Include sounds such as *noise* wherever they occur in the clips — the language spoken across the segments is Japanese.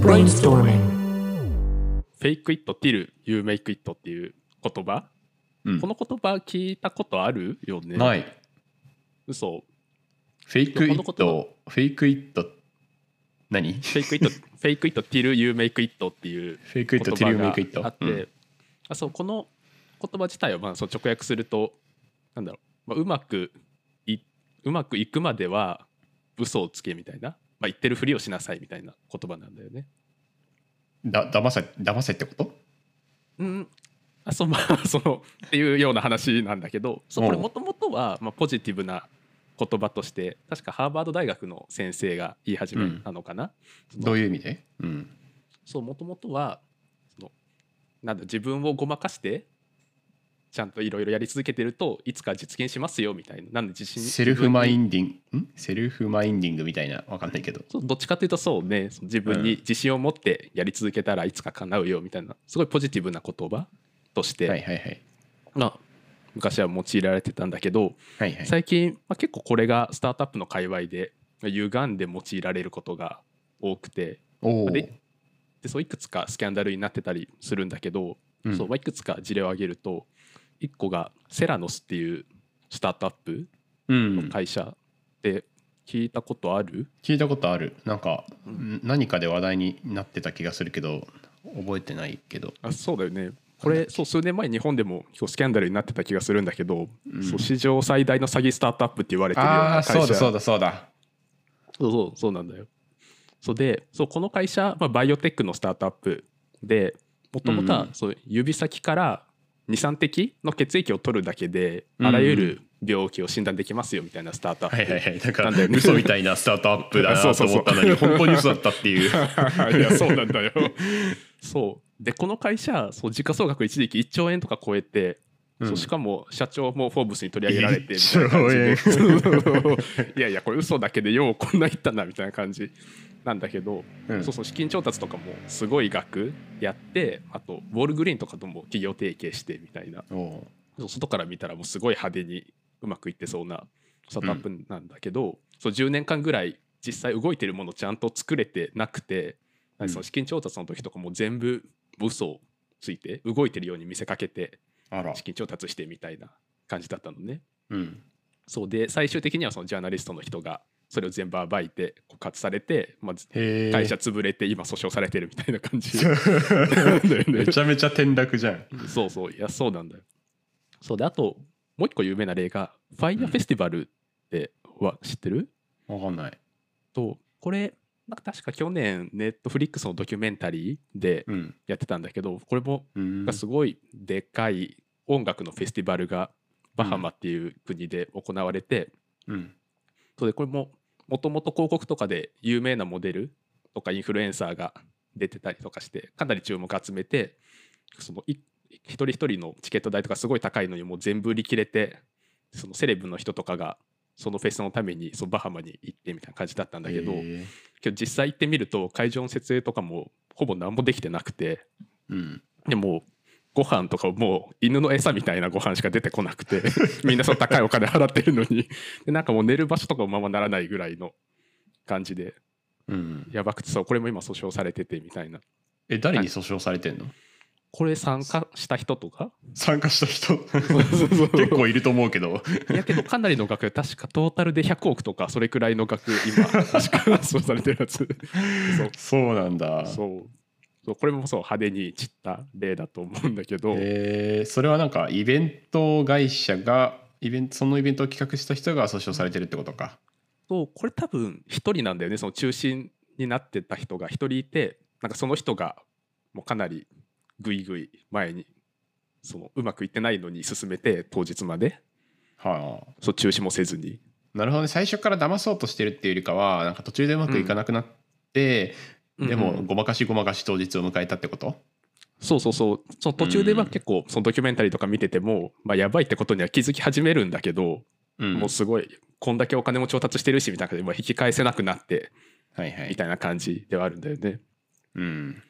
Brainstorming. Fake it, till you make it っていう言葉、うん。この言葉聞いたことあるよね？ない。嘘。フェイクイットフェイクイット何？フェイクイット、フェイクイット、ティル、ユーメイクイットっていうフェイクイットティルメイクイット。言葉があって、うん。あそうこの言葉自体はまあそう直訳するとなんだろう、まあ、うまくいうまくいくまでは嘘をつけみたいな、まあ、言ってるふりをしなさいみたいな言葉なんだよね。だ騙せ騙せってこと？うん。あそうまあその *laughs* っていうような話なんだけどそうこれもともとはまあポジティブな言葉として確かハーバード大学の先生が言い始めたのかな。どういう意味で？うん。そうもともとはそのなんだ自分をごまかしてちゃんといろいろやり続けてるといつか実現しますよみたいな。なんで自信？セルフマインンディング？ん？セルフマインディングみたいな？わかんないけど。どっちかというとそうね。自分に自信を持ってやり続けたらいつか叶うよみたいな。すごいポジティブな言葉として、はいはいはい。まあ、昔は用いられてたんだけどはいはい。最近、まあ、結構これがスタートアップの界隈で歪んで用いられることが多くて。ででそういくつかスキャンダルになってたりするんだけど、うん。そうまあいくつか事例を挙げると1個がセラノスっていうスタートアップうん。の会社で聞いたことある、聞いたことある。なんか、うん何かで話題になってた気がするけど覚えてないけど。あそうだよね。これそう数年前日本でも結構スキャンダルになってた気がするんだけど、うん。そう史上最大の詐欺スタートアップって言われてるようあな会社。あそうだそうだそうだ。そうそうそうなんだよ。そうでそうこの会社、まあ、バイオテックのスタートアップでもともとはうんうん。そう指先から23滴の血液を取るだけでうんあらゆる病気を診断できますよみたいなスタートアップ。はいはいはい。なんかなんだよね嘘みたいなスタートアップだな *laughs* と思ったのに本当に嘘だったっていう。*laughs* いやそうなんだよ。そう。でこの会社そう時価総額一時期1兆円とか超えて、うん。そうしかも社長もフォーブスに取り上げられてみたいな感じで。*laughs* いやいやこれ嘘だけでようこんないったなみたいな感じなんだけど、うん。そうそう資金調達とかもすごい額やってあとウォールグリーンとかとも企業提携してみたいな。外から見たらもうすごい派手にうまくいってそうなスタートアップなんだけど、そう10年間ぐらい実際動いてるものちゃんと作れてなくて、うん。その資金調達の時とかも全部嘘をついて動いてるように見せかけて資金調達してみたいな感じだったのね。うん。そうで最終的にはそのジャーナリストの人がそれを全部暴いて告発されて、まあ、会社潰れて今訴訟されてるみたいな感じ。*laughs* めちゃめちゃ転落じゃん。そうそう。いやそうなんだよ。そう。であともう一個有名な例がファイヤーフェスティバルっては知ってる、わかんない。とこれなんか確か去年ネットフリックスのドキュメンタリーでうん。やってたんだけどこれもすごいでかい音楽のフェスティバルがバハマっていう国で行われて、うん。そうでこれももともと広告とかで有名なモデルとかインフルエンサーが出てたりとかしてかなり注目集めてそのい一人一人のチケット代とかすごい高いのにもう全部売り切れてそのセレブの人とかがそのフェスのためにそのバハマに行ってみたいな感じだったんだけど、へけど実際行ってみると会場の設営とかもほぼ何もできてなくてーうん。でもご飯とかもう犬の餌みたいなご飯しか出てこなくて *laughs* みんなその高いお金払ってるのに。でなんかもう寝る場所とかもままならないぐらいの感じでうん。やばくてそうこれも今訴訟されててみたいな。え誰に訴訟されてんの？これ参加した人とか。参加した人？結構いると思うけど。いやけどかなりの額確かトータルで100億とかそれくらいの額今確か *laughs* 訴訟されてるやつ。そう。そうなんだ。そうそうこれもそう派手に散った例だと思うんだけど、えー。それはなんかイベント会社がイベントそのイベントを企画した人が訴訟されてるってことか。そうこれ多分一人なんだよね。その中心になってた人が一人いてなんかその人がもうかなりぐいぐい前にそのうまくいってないのに進めて当日まで。はあ。そう中止もせずに。なるほどね。最初から騙そうとしてるっていうよりかはなんか途中でうまくいかなくなって、うんうんごまかしごまかし当日を迎えたってこと？そうそうそう。その途中ではうん結構そのドキュメンタリーとか見てても、まあ、やばいってことには気づき始めるんだけど、うん。もうすごいこんだけお金も調達してるしみたいな感じでまあ引き返せなくなってはいはい。みたいな感じではあるんだよね。うん。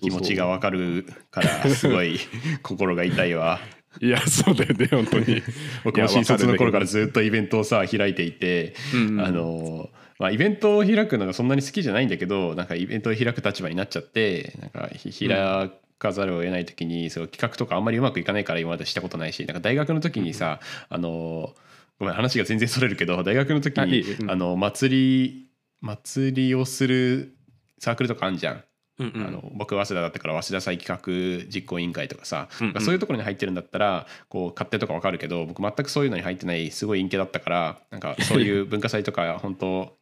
気持ちがわかるからすごい *laughs* 心が痛いわいやそうだよね本当に。*laughs* 僕も新卒の頃からずっとイベントをさ開いていて、うんうん。あのまあ、イベントを開くのがそんなに好きじゃないんだけどなんかイベントを開く立場になっちゃってなんかひ開かざるを得ない時にそう企画とかあんまりうまくいかないから今までしたことないしなんか大学の時にさあのごめん話が全然それるけど大学の時にあの祭り祭りをするサークルとかあんじゃん。うんうん。あの僕早稲田だったから早稲田祭企画実行委員会とかさ、うんうん。そういうところに入ってるんだったらこう勝手とかわかるけど僕全くそういうのに入ってないすごい陰キャだったからなんかそういう *laughs* 文化祭とか本当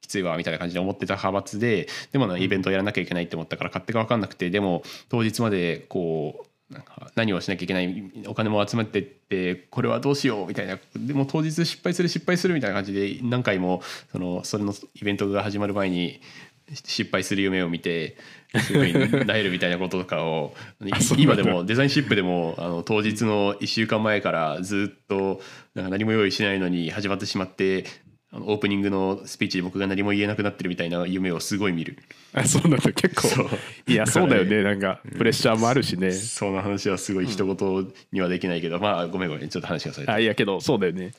きついわみたいな感じで思ってた派閥ででもなイベントをやらなきゃいけないって思ったから勝手が分かんなくてでも当日までこうなんか何をしなきゃいけないお金も集まってってこれはどうしようみたいなでも当日失敗する失敗するみたいな感じで何回もそのそれのイベントが始まる前に失敗する夢を見て *laughs* すごい萎えるみたいなこととかを今でもデザインシップでもあの当日の1週間前からずっとなんか何も用意しないのに始まってしまってあのオープニングのスピーチで僕が何も言えなくなってるみたいな夢をすごい見る。あそうなんだ。結構。いやそうだよね。なんかプレッシャーもあるしね。その話はすごい一言にはできないけど、まあごめんごめんちょっと話がそれた。あいやけどそうだよね。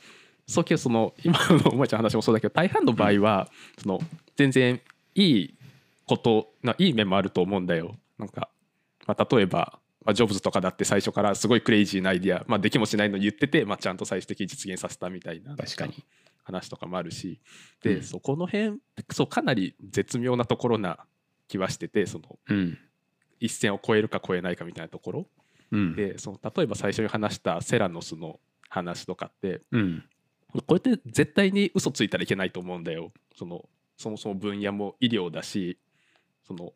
そうけどその今のお前ちゃんの話もそうだけど大半の場合は、その全然いいことないい面もあると思うんだよ。なんか、まあ、例えば、まあ、ジョブズとかだって最初からすごいクレイジーなアイディア、まあ、できもしないのに言ってて、まあ、ちゃんと最終的に実現させたみたいな確かに。話とかもあるし。で、うん。そこの辺そうかなり絶妙なところな気はしててそのうん。一線を越えるか越えないかみたいなところ。うん。でその例えば最初に話したセラノスの話とかってうん。これって絶対に嘘ついたらいけないと思うんだよ。そのそもそも分野も医療だしその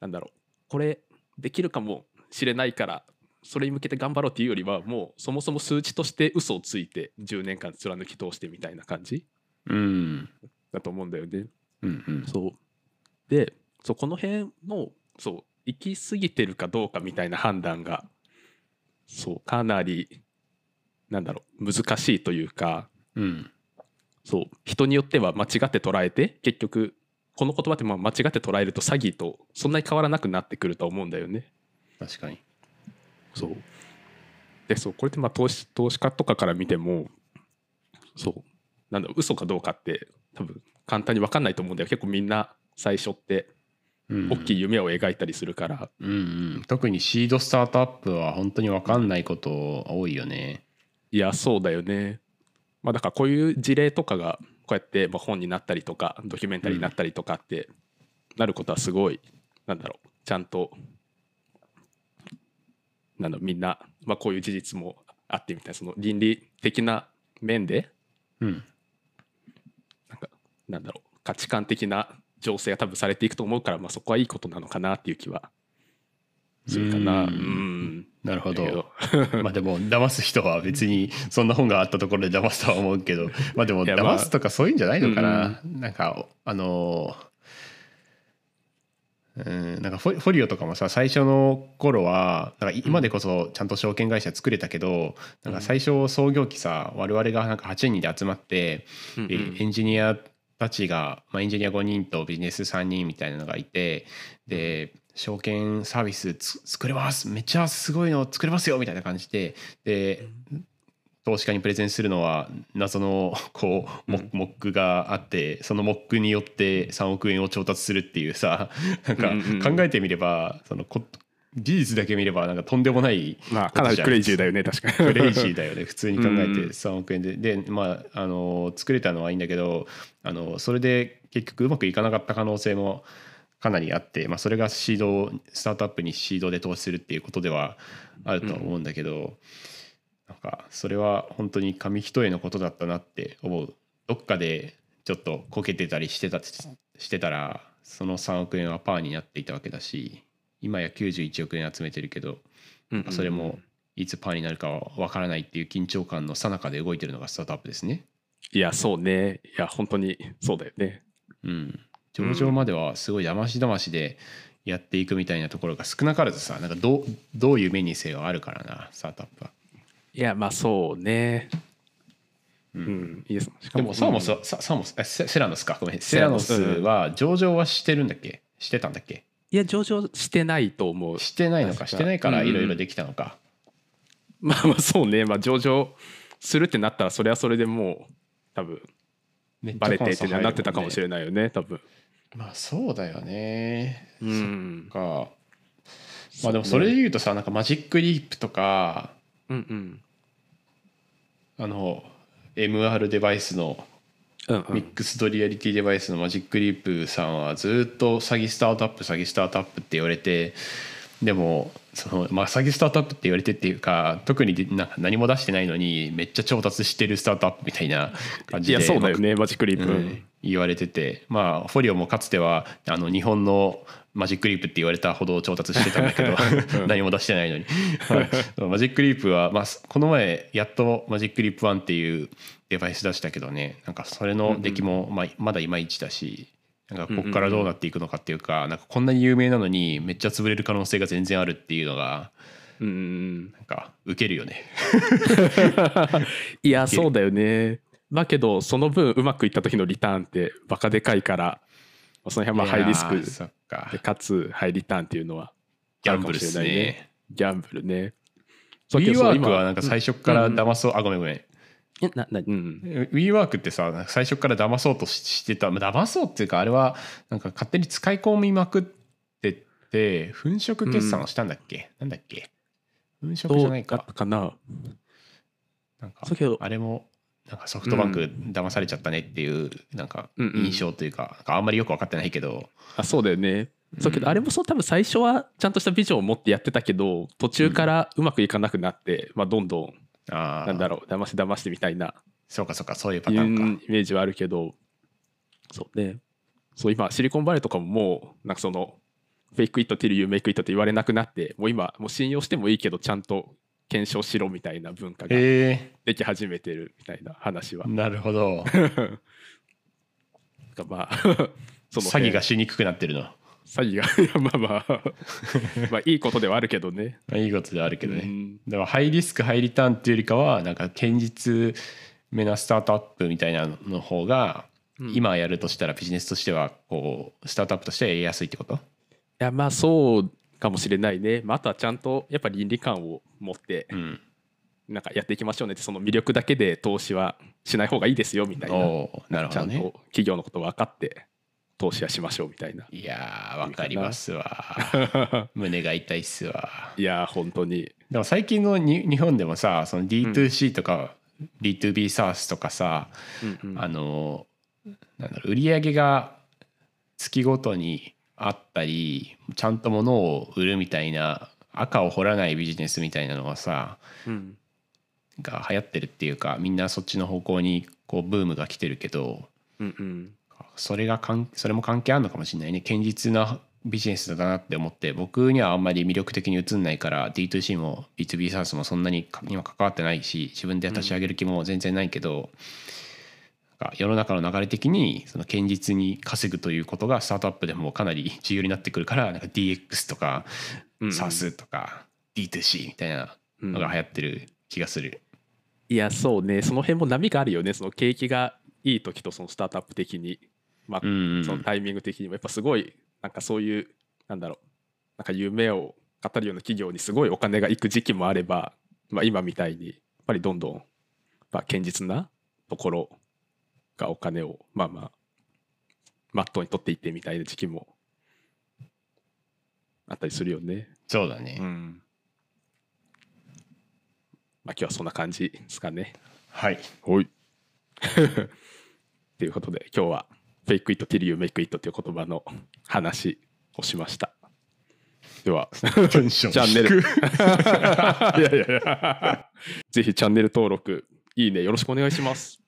なんだろうこれできるかもしれないからそれに向けて頑張ろうっていうよりはもうそもそも数値として嘘をついて10年間貫き通してみたいな感じうん。だと思うんだよね。うんうん。そう。でそうこの辺のそう行き過ぎてるかどうかみたいな判断がそうかなりなんだろう難しいというかうんそう。人によっては間違って捉えて結局この言葉ってまあ間違って捉えると詐欺とそんなに変わらなくなってくると思うんだよね。確かに。そう。でそう。これってまあ投資投資家とかから見てもそう。なんだろう嘘かどうかって多分簡単に分かんないと思うんだよ。結構みんな最初ってうん。大きい夢を描いたりするから、うんうん、特にシードスタートアップは本当に分かんないこと多いよね。いやそうだよね。まあだからこういう事例とかがこうやってまあ本になったりとかドキュメンタリーになったりとかってなることはすごいなんだろうちゃんとなんみんな、まあ、こういう事実もあってみたいなその倫理的な面でうん、なんかなんだろう価値観的な情勢が多分されていくと思うから、まあ、そこはいいことなのかなっていう気はするかな。ううん。んなるほど。*laughs* まあでも騙す人は別にそんな本があったところで騙すとは思うけど *laughs* まあでも騙すとかそういうんじゃないのかな、なんかあのうんなんかフォフォリオとかもさ最初の頃はなんか今でこそちゃんと証券会社作れたけど、なんか最初創業期さ我々がなんか8人で集まって、でうんうん。エンジニアたちが、まあ、エンジニア5人とビジネス3人みたいなのがいてで証券サービスつ作れます。めっちゃすごいの作れますよみたいな感じで。で投資家にプレゼンするのは謎のこうモックがあってそのモックによって3億円を調達するっていうさ *laughs* なんかうんうん考えてみればそのこ事実だけ見ればなんかとんでもないまあかなりクレイジーだよね確かに。クレイジーだよね普通に考えてうん。3億円で。でまああの作れたのはいいんだけどあのそれで結局うまくいかなかった可能性もかなりあって、まあ、それがシードスタートアップにシードで投資するっていうことではあるとは思うんだけど、なんかそれは本当に紙一重のことだったなって思うどっかでちょっとこけてたりしてたしてたらその3億円はパーになっていたわけだし今や91億円集めてるけどうんうんそれもいつパーになるかは分からないっていう緊張感の最中で動いてるのがスタートアップですね。いやそうねいや本当にそうだよね。うん、上場まではすごいだましだましでやっていくみたいなところが少なからずさなんかどうどういう目にせよあるからなスタートアップは。いやまあそうね。ううんん、いいです。しかでもサーモスうん。は、ササーモスえセセラノスか。ごめん。セセラノススは上場はしてるんだっけ？してたんだっけ？いや上場してないと思う。してないのか。してないからうん。いろいろできたのか。まあまあそうね。まあ上場するってなったらそれはそれでもう多分バレてってなってたかもしれないよね多分まあそうだよね。うん。か。まあでもそれで言うとさなんかマジックリープとかうんうん。あの MR デバイスのミックスドリアリティデバイスのマジックリープさんはずっと詐欺スタートアップ詐欺スタートアップって言われてでもその、まあ、詐欺スタートアップって言われてっていうか特にな何も出してないのにめっちゃ調達してるスタートアップみたいな感じで。いやそうだよね Magic Leap、うん言われててまあフォリオもかつてはあの日本の Magic Leap って言われたほど調達してたんだけど *laughs* 何も出してないのに、はい。*laughs* Magic Leap は、まあ、この前やっと Magic Leap 1っていうデバイス出したけどねなんかそれの出来も、まあ、まだいまいちだしなんかここからどうなっていくのかっていうかなんかこんなに有名なのにめっちゃ潰れる可能性が全然あるっていうのがうんうんなんかウケるよね。*laughs* いやそうだよねだけどその分うまくいった時のリターンってバカでかいからその辺はまあハイリスクでか。つハイリターンっていうのはギャンブルっすね。ギャンブルね。WeWork はななんか最初から騙そう、あごめんごめん。ななうん WeWork ってさ最初から騙そうとししてたまあ騙そうっていうかあれはなんか勝手に使い込みまくってって粉飾決算をしたんだっけ、なんだっけ？粉飾じゃないか。たかな。なんかそうけどあれもなんかソフトバンク騙されちゃったねっていうなんか印象というか,、あんまりよく分かってないけど。あそうだよね。そうけど、うんあれもそう多分最初はちゃんとしたビジョンを持ってやってたけど途中からうまくいかなくなって、まあ、どんどんなんだろう騙し騙してみたいな。そうかそうかそういうパターンか。イメージはあるけど。そうね。そう今シリコンバレーとかももうなんかその fake it till you make it って言われなくなってもう今もう信用してもいいけどちゃんと検証しろみたいな文化がへでき始めてるみたいな話は。え。なるほど。*laughs* がまあ *laughs* その詐欺がしにくくなってるの。詐欺が *laughs* まあまあ。まあいいことではあるけどね。まあいいことではあるけどね、うん。だからハイリスクハイリターンっていうよりかはなんか堅実めなスタートアップみたいなのの方がうん。今やるとしたらビジネスとしてはこうスタートアップとしてはやりやすいってこと？いやまあそうかもしれないね、まあ、あとはちゃんとやっぱ倫理観を持ってうん。なんかやっていきましょうねってその魅力だけで投資はしない方がいいですよみたいな。なるほちゃんとどね企業のこと分かって投資はしましょうみたいな。いやーわかりますわ。*laughs* 胸が痛いっすわ。いや本当に。でも最近のに日本でもさその D2C とか B2B サースとかさ、うんうん。あのなんだろう売り上げが月ごとにあったりちゃんと物を売るみたいな赤を掘らないビジネスみたいなのがさうん。が流行ってるっていうかみんなそっちの方向にこうブームが来てるけどうんうん。それがかんそれも関係あるのかもしれないね。堅実なビジネスだなって思って僕にはあんまり魅力的に映んないから D2C も B2B サースもそんなにか今関わってないし自分で立ち上げる気も全然ないけど、世の中の流れ的にその堅実に稼ぐということがスタートアップでもかなり重要になってくるからなんか DX とかうんうん。SaaS とか D2C みたいなのが流行ってる気がする。いやそうね。その辺も波があるよね。その景気がいい時とそのスタートアップ的に、まあそのタイミング的にも。やっぱすごいなんかそういうなんだろう。なんか夢を語るような企業にすごいお金がいく時期もあれば、まあ、今みたいにやっぱりどんどん、まあ、堅実なところがお金をまあまあマットに取っていってみたいな時期もあったりするよね。そうだね、うんまあ、今日はそんな感じですかね。はいはい。*laughs* ということで今日は「 Fake it till you make it」という言葉の話をしました。ではチャンネル低 *laughs* いやいやいやぜひチャンネル登録いいねよろしくお願いします。